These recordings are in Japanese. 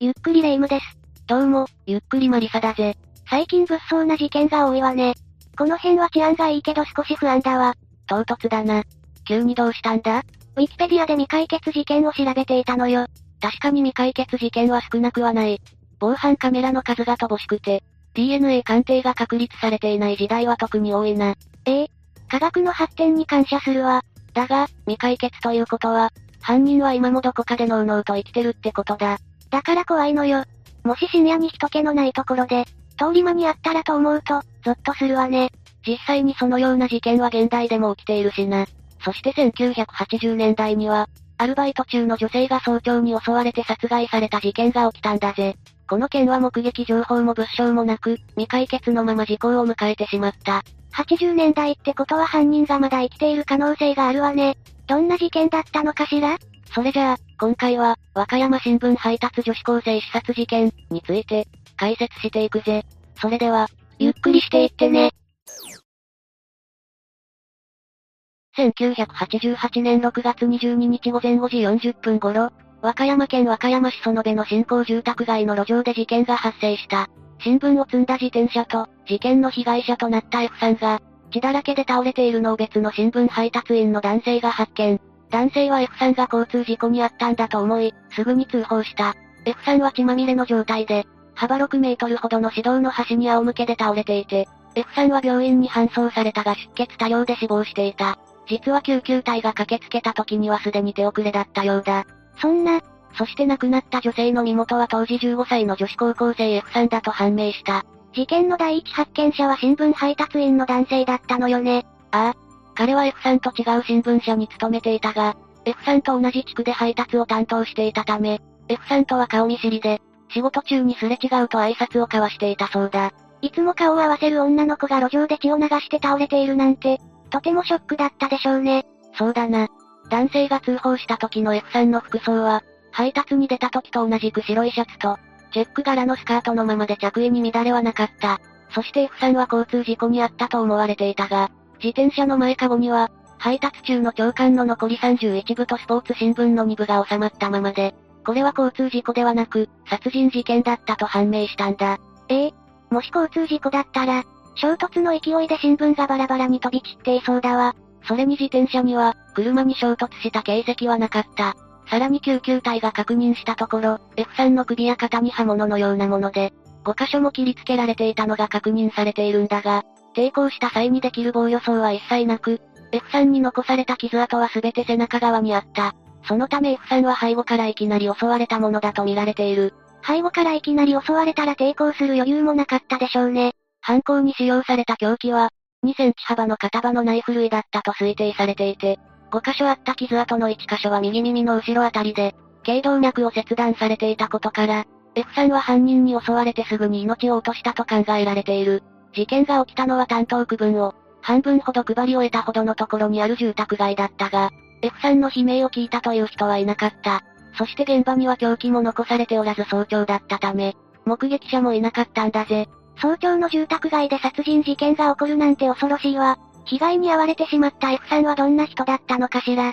ゆっくりレ夢ムです。どうも、ゆっくりマリサだぜ。最近物騒な事件が多いわね。この辺は治安がいいけど少し不安だわ。唐突だな。急にどうしたんだ？ウィキペディアで未解決事件を調べていたのよ。確かに未解決事件は少なくはない。防犯カメラの数が乏しくて、DNA 鑑定が確立されていない時代は特に多いな。ええ科学の発展に感謝するわ。だが、未解決ということは、犯人は今もどこかでノーノーと生きてるってことだ。だから怖いのよ。もし深夜に人気のないところで、通り魔にあったらと思うと、ゾッとするわね。実際にそのような事件は現代でも起きているしな。そして1980年代には、アルバイト中の女性が早朝に襲われて殺害された事件が起きたんだぜ。この件は目撃情報も物証もなく、未解決のまま事故を迎えてしまった。80年代ってことは犯人がまだ生きている可能性があるわね。どんな事件だったのかしら？それじゃあ、今回は、和歌山新聞配達女子高生刺殺事件について、解説していくぜ。それでは、ゆっくりしていってね。1988年6月22日午前5時40分頃、和歌山県和歌山市園部の新興住宅街の路上で事件が発生した。新聞を積んだ自転車と、事件の被害者となった F さんが、血だらけで倒れているのを別の新聞配達員の男性が発見。男性は F さんが交通事故にあったんだと思い、すぐに通報した。F さんは血まみれの状態で、幅6メートルほどの市道の端に仰向けで倒れていて、F さんは病院に搬送されたが出血多量で死亡していた。実は救急隊が駆けつけた時にはすでに手遅れだったようだ。そんな、そして亡くなった女性の身元は当時15歳の女子高校生 F さんだと判明した。事件の第一発見者は新聞配達員の男性だったのよね。ああ。彼は F さんと違う新聞社に勤めていたが、F さんと同じ地区で配達を担当していたため、F さんとは顔見知りで、仕事中にすれ違うと挨拶を交わしていたそうだ。いつも顔を合わせる女の子が路上で血を流して倒れているなんて、とてもショックだったでしょうね。そうだな。男性が通報した時の F さんの服装は、配達に出た時と同じく白いシャツと、チェック柄のスカートのままで着衣に乱れはなかった。そして F さんは交通事故にあったと思われていたが、自転車の前かごには、配達中の長官の残り31部とスポーツ新聞の2部が収まったままで、これは交通事故ではなく、殺人事件だったと判明したんだ。ええもし交通事故だったら、衝突の勢いで新聞がバラバラに飛び散っていそうだわ。それに自転車には、車に衝突した形跡はなかった。さらに救急隊が確認したところ、F さんの首や肩に刃物のようなもので、5箇所も切りつけられていたのが確認されているんだが、抵抗した際にできる防御層は一切なく、F さんに残された傷跡は全て背中側にあった。そのため F さんは背後からいきなり襲われたものだと見られている。背後からいきなり襲われたら抵抗する余裕もなかったでしょうね。犯行に使用された凶器は、2センチ幅の片刃のナイフ類だったと推定されていて、5箇所あった傷跡の1箇所は右耳の後ろあたりで、頸動脈を切断されていたことから、F さんは犯人に襲われてすぐに命を落としたと考えられている。事件が起きたのは担当区分を、半分ほど配り終えたほどのところにある住宅街だったが、F さんの悲鳴を聞いたという人はいなかった。そして現場には凶器も残されておらず早朝だったため、目撃者もいなかったんだぜ。早朝の住宅街で殺人事件が起こるなんて恐ろしいわ。被害に遭われてしまった F さんはどんな人だったのかしら。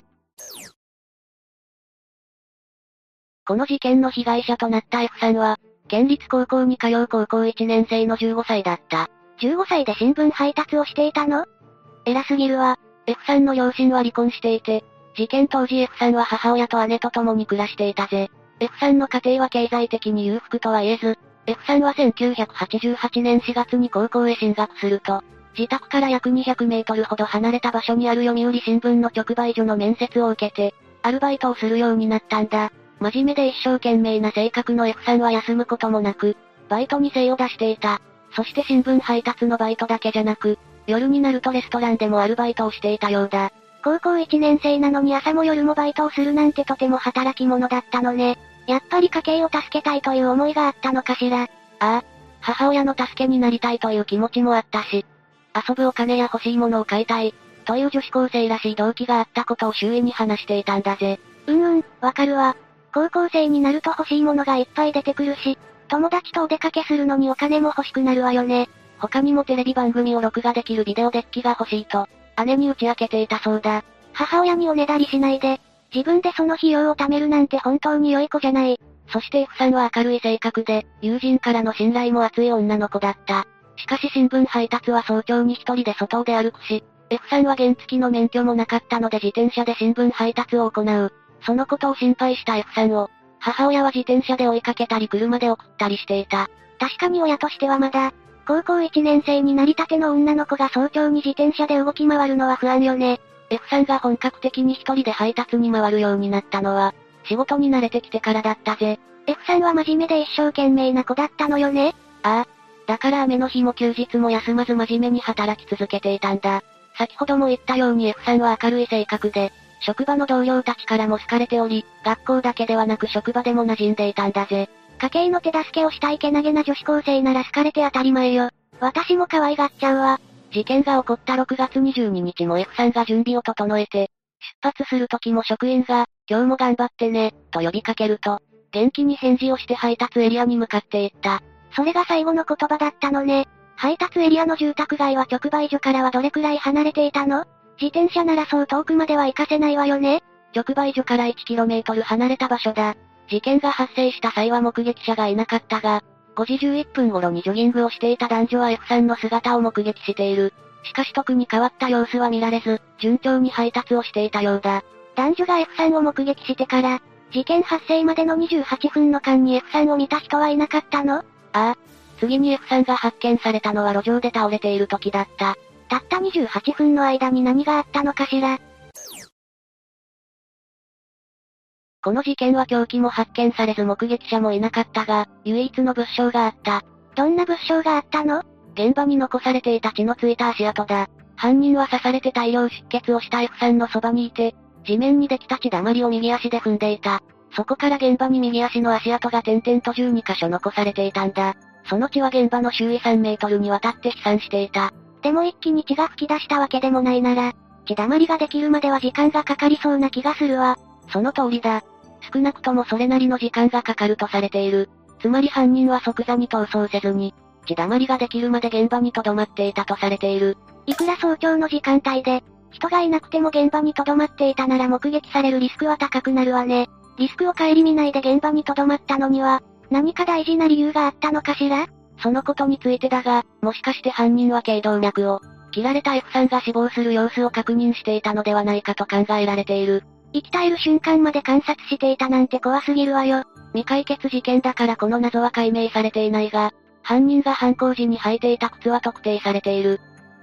この事件の被害者となった F さんは、県立高校に通う高校1年生の15歳だった。15歳で新聞配達をしていたの？偉すぎるわ。F さんの両親は離婚していて、事件当時 F さんは母親と姉と共に暮らしていたぜ。F さんの家庭は経済的に裕福とは言えず、F さんは1988年4月に高校へ進学すると、自宅から約200メートルほど離れた場所にある読売新聞の直売所の面接を受けて、アルバイトをするようになったんだ。真面目で一生懸命な性格の F さんは休むこともなく、バイトに精を出していた。そして新聞配達のバイトだけじゃなく、夜になるとレストランでもアルバイトをしていたようだ。高校1年生なのに朝も夜もバイトをするなんてとても働き者だったのね。やっぱり家計を助けたいという思いがあったのかしら。ああ。母親の助けになりたいという気持ちもあったし、遊ぶお金や欲しいものを買いたい、という女子高生らしい動機があったことを周囲に話していたんだぜ。うんうん、わかるわ。高校生になると欲しいものがいっぱい出てくるし、友達とお出かけするのにお金も欲しくなるわよね。他にもテレビ番組を録画できるビデオデッキが欲しいと、姉に打ち明けていたそうだ。母親におねだりしないで、自分でその費用を貯めるなんて本当に良い子じゃない。そして F さんは明るい性格で、友人からの信頼も厚い女の子だった。しかし新聞配達は早朝に一人で外で歩くし、F さんは原付きの免許もなかったので自転車で新聞配達を行う。そのことを心配した F さんを、母親は自転車で追いかけたり車で送ったりしていた。確かに親としてはまだ、高校1年生になりたての女の子が早朝に自転車で動き回るのは不安よね。F さんが本格的に一人で配達に回るようになったのは、仕事に慣れてきてからだったぜ。F さんは真面目で一生懸命な子だったのよね。ああ。だから雨の日も休日も休まず真面目に働き続けていたんだ。先ほども言ったように F さんは明るい性格で、職場の同僚たちからも好かれており、学校だけではなく職場でも馴染んでいたんだぜ。家計の手助けをしたいけなげな女子高生なら好かれて当たり前よ。私も可愛がっちゃうわ。事件が起こった6月22日も F さんが準備を整えて、出発する時も職員が、今日も頑張ってね、と呼びかけると、元気に返事をして配達エリアに向かっていった。それが最後の言葉だったのね。配達エリアの住宅街は直売所からはどれくらい離れていたの？自転車ならそう遠くまでは行かせないわよね直売所から 1km 離れた場所だ。事件が発生した際は目撃者がいなかったが、5時11分頃にジョギングをしていた男女は F さんの姿を目撃している。しかし特に変わった様子は見られず、順調に配達をしていたようだ。男女が F さんを目撃してから、事件発生までの28分の間に F さんを見た人はいなかったの？ああ。次に F さんが発見されたのは路上で倒れている時だった。たった28分の間に何があったのかしら。この事件は凶器も発見されず目撃者もいなかったが、唯一の物証があった。どんな物証があったの？現場に残されていた血のついた足跡だ。犯人は刺されて大量出血をした F さんのそばにいて、地面にできた血だまりを右足で踏んでいた。そこから現場に右足の足跡が点々と12箇所残されていたんだ。その血は現場の周囲3メートルにわたって飛散していた。でも一気に血が吹き出したわけでもないなら、血だまりができるまでは時間がかかりそうな気がするわ。その通りだ。少なくともそれなりの時間がかかるとされている。つまり犯人は即座に逃走せずに、血だまりができるまで現場に留まっていたとされている。いくら早朝の時間帯で、人がいなくても現場に留まっていたなら目撃されるリスクは高くなるわね。リスクを顧みないで現場に留まったのには、何か大事な理由があったのかしら？そのことについてだが、もしかして犯人は頸動脈を、切られた F さんが死亡する様子を確認していたのではないかと考えられている。息絶える瞬間まで観察していたなんて怖すぎるわよ。未解決事件だからこの謎は解明されていないが、犯人が犯行時に履いていた靴は特定されている。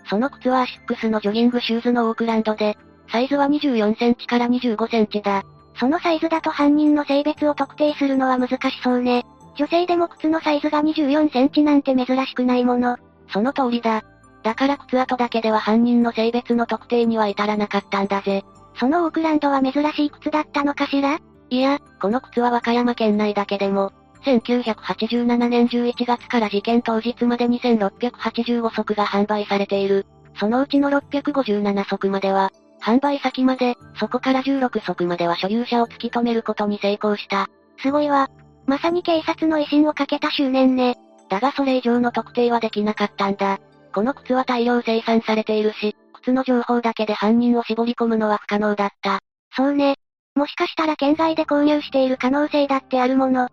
その靴はアシックスのジョギングシューズのオークランドで、サイズは24センチから25センチだ。そのサイズだと犯人の性別を特定するのは難しそうね。女性でも靴のサイズが24センチなんて珍しくないもの。その通りだ。だから靴跡だけでは犯人の性別の特定には至らなかったんだぜ。そのオークランドは珍しい靴だったのかしら？いや、この靴は和歌山県内だけでも、1987年11月から事件当日まで2685足が販売されている。そのうちの657足までは、販売先まで、そこから16足までは所有者を突き止めることに成功した。すごいわ。まさに警察の威信をかけた執念ね。だがそれ以上の特定はできなかったんだ。この靴は大量生産されているし、靴の情報だけで犯人を絞り込むのは不可能だった。そうね。もしかしたら県外で購入している可能性だってあるもの。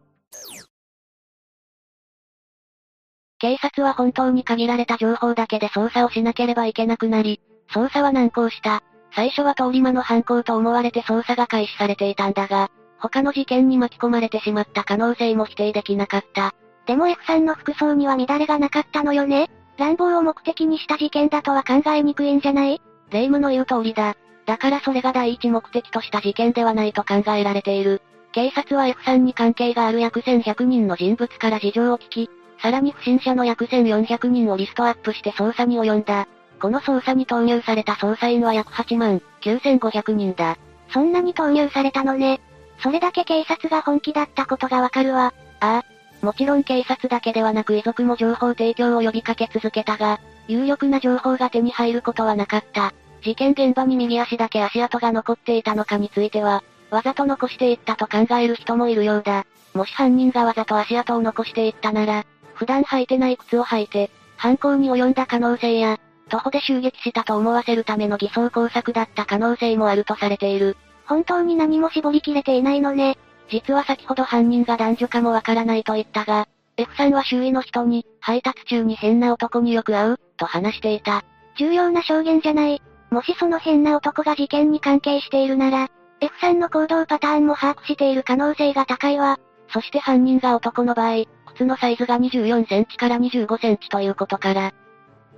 警察は本当に限られた情報だけで捜査をしなければいけなくなり、捜査は難航した。最初は通り魔の犯行と思われて捜査が開始されていたんだが、他の事件に巻き込まれてしまった可能性も否定できなかった。でも F さんの服装には乱れがなかったのよね乱暴を目的にした事件だとは考えにくいんじゃない？霊夢の言う通りだ。だからそれが第一目的とした事件ではないと考えられている。警察は F さんに関係がある約1100人の人物から事情を聞き、さらに不審者の約1400人をリストアップして捜査に及んだ。この捜査に投入された捜査員は約8万9500人だ。そんなに投入されたのね。それだけ警察が本気だったことがわかるわ。ああ。もちろん警察だけではなく遺族も情報提供を呼びかけ続けたが、有力な情報が手に入ることはなかった。事件現場に右足だけ足跡が残っていたのかについては、わざと残していったと考える人もいるようだ。もし犯人がわざと足跡を残していったなら、普段履いてない靴を履いて、犯行に及んだ可能性や、徒歩で襲撃したと思わせるための偽装工作だった可能性もあるとされている。本当に何も絞りきれていないのね。実は先ほど犯人が男女かもわからないと言ったが、F さんは周囲の人に、配達中に変な男によく会う、と話していた。重要な証言じゃない。もしその変な男が事件に関係しているなら、F さんの行動パターンも把握している可能性が高いわ。そして犯人が男の場合、靴のサイズが24センチから25センチということから、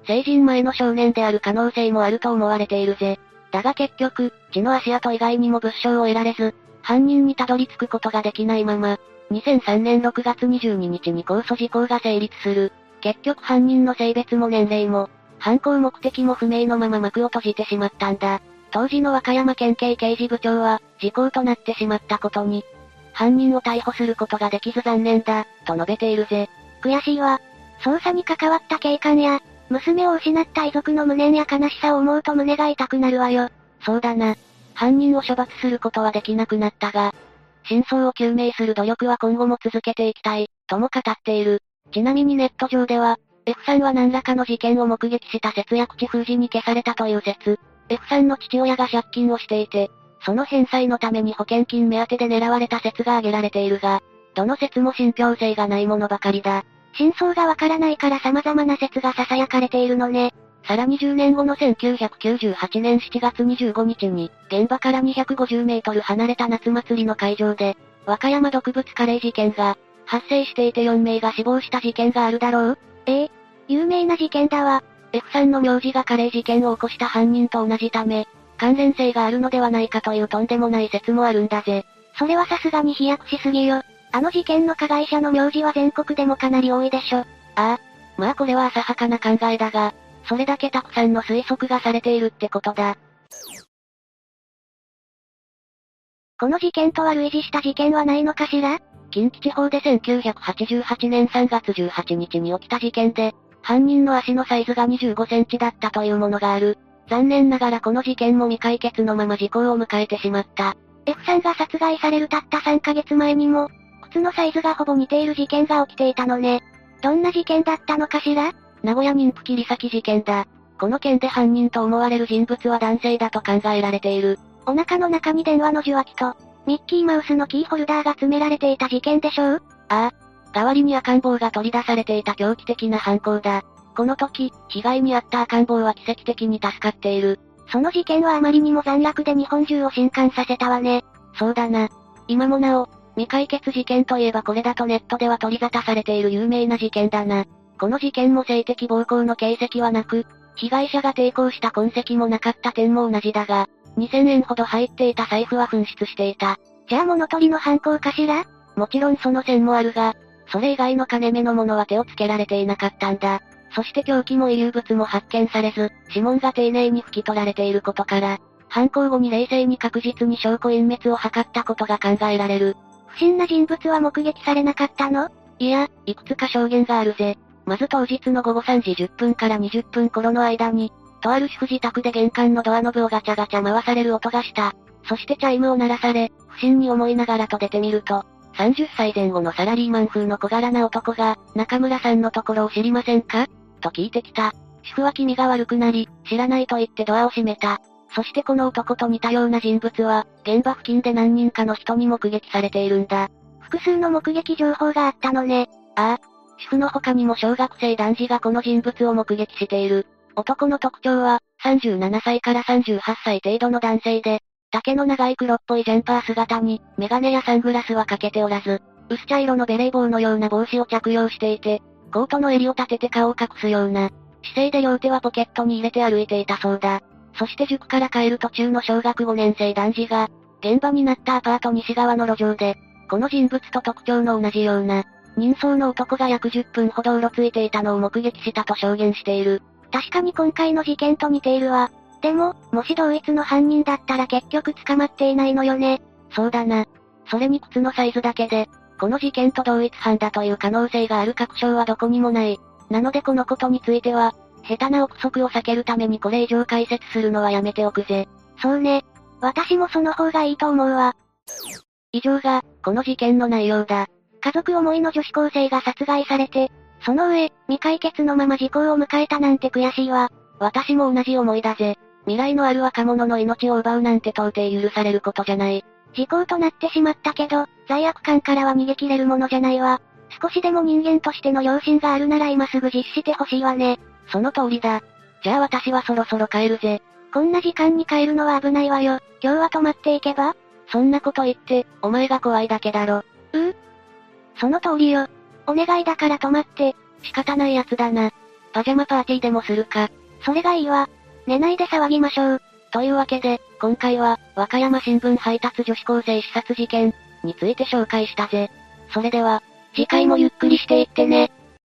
成人前の少年である可能性もあると思われているぜ。だが結局、血の足跡以外にも物証を得られず、犯人にたどり着くことができないまま、2003年6月22日に控訴事項が成立する。結局犯人の性別も年齢も、犯行目的も不明のまま幕を閉じてしまったんだ。当時の和歌山県警刑事部長は、時効となってしまったことに、犯人を逮捕することができず残念だ、と述べているぜ。悔しいわ。捜査に関わった警官や、娘を失った遺族の無念や悲しさを思うと胸が痛くなるわよ。そうだな。犯人を処罰することはできなくなったが、真相を究明する努力は今後も続けていきたい、とも語っている。ちなみにネット上では、F さんは何らかの事件を目撃した説や口封じに消されたという説。F さんの父親が借金をしていて、その返済のために保険金目当てで狙われた説が挙げられているが、どの説も信憑性がないものばかりだ。真相がわからないから様々な説が囁かれているのね。さらに10年後の1998年7月25日に、現場から250メートル離れた夏祭りの会場で、和歌山毒物カレー事件が、発生していて4名が死亡した事件があるだろう？ええ、有名な事件だわ。F さんの名字がカレー事件を起こした犯人と同じため、関連性があるのではないかというとんでもない説もあるんだぜ。それはさすがに飛躍しすぎよ。あの事件の加害者の名字は全国でもかなり多いでしょ。ああ。まあこれは浅はかな考えだが、それだけたくさんの推測がされているってことだ。この事件とは類似した事件はないのかしら？近畿地方で1988年3月18日に起きた事件で、犯人の足のサイズが25センチだったというものがある。残念ながらこの事件も未解決のまま時効を迎えてしまった。F さんが殺害されるたった3ヶ月前にも、靴のサイズがほぼ似ている事件が起きていたのね。どんな事件だったのかしら？名古屋妊婦切り裂き事件だ。この件で犯人と思われる人物は男性だと考えられている。お腹の中に電話の受話器と、ミッキーマウスのキーホルダーが詰められていた事件でしょう？ああ。代わりに赤ん坊が取り出されていた狂気的な犯行だ。この時、被害に遭った赤ん坊は奇跡的に助かっている。その事件はあまりにも残虐で日本中を震撼させたわね。そうだな。今もなお、未解決事件といえばこれだとネットでは取り沙汰されている有名な事件だな。この事件も性的暴行の形跡はなく、被害者が抵抗した痕跡もなかった点も同じだが、2000円ほど入っていた財布は紛失していた。じゃあ物取りの犯行かしら？もちろんその線もあるが、それ以外の金目のものは手をつけられていなかったんだ。そして凶器も遺留物も発見されず、指紋が丁寧に拭き取られていることから、犯行後に冷静に確実に証拠隠滅を図ったことが考えられる。不審な人物は目撃されなかったの？いや、いくつか証言があるぜ。まず当日の午後3時10分から20分頃の間に、とある主婦自宅で玄関のドアノブをガチャガチャ回される音がした。そしてチャイムを鳴らされ、不審に思いながらと出てみると、30歳前後のサラリーマン風の小柄な男が、中村さんのところを知りませんか？と聞いてきた。主婦は気味が悪くなり、知らないと言ってドアを閉めた。そしてこの男と似たような人物は、現場付近で何人かの人に目撃されているんだ。複数の目撃情報があったのね。ああ。主婦の他にも小学生男児がこの人物を目撃している。男の特徴は、37歳から38歳程度の男性で、丈の長い黒っぽいジャンパー姿に、メガネやサングラスはかけておらず、薄茶色のベレー帽のような帽子を着用していて、コートの襟を立てて顔を隠すような、姿勢で両手はポケットに入れて歩いていたそうだ。そして塾から帰る途中の小学5年生男児が、現場になったアパート西側の路上で、この人物と特徴の同じような、人相の男が約10分ほどうろついていたのを目撃したと証言している。確かに今回の事件と似ているわ。でも、もし同一の犯人だったら結局捕まっていないのよね。そうだな。それに靴のサイズだけで、この事件と同一犯だという可能性がある確証はどこにもない。なのでこのことについては、下手な憶測を避けるためにこれ以上解説するのはやめておくぜ。そうね。私もその方がいいと思うわ。以上が、この事件の内容だ。家族思いの女子高生が殺害されて、その上、未解決のまま時効を迎えたなんて悔しいわ。私も同じ思いだぜ。未来のある若者の命を奪うなんて到底許されることじゃない。時効となってしまったけど、罪悪感からは逃げ切れるものじゃないわ。少しでも人間としての良心があるなら今すぐ実施してほしいわね。その通りだ。じゃあ私はそろそろ帰るぜ。こんな時間に帰るのは危ないわよ。今日は泊まっていけば？そんなこと言って、お前が怖いだけだろ。ううその通りよ。お願いだから泊まって。仕方ないやつだな。パジャマパーティーでもするか。それがいいわ。寝ないで騒ぎましょう。というわけで、今回は、和歌山新聞配達女子高生刺殺事件について紹介したぜ。それでは、次回もゆっくりしていってね。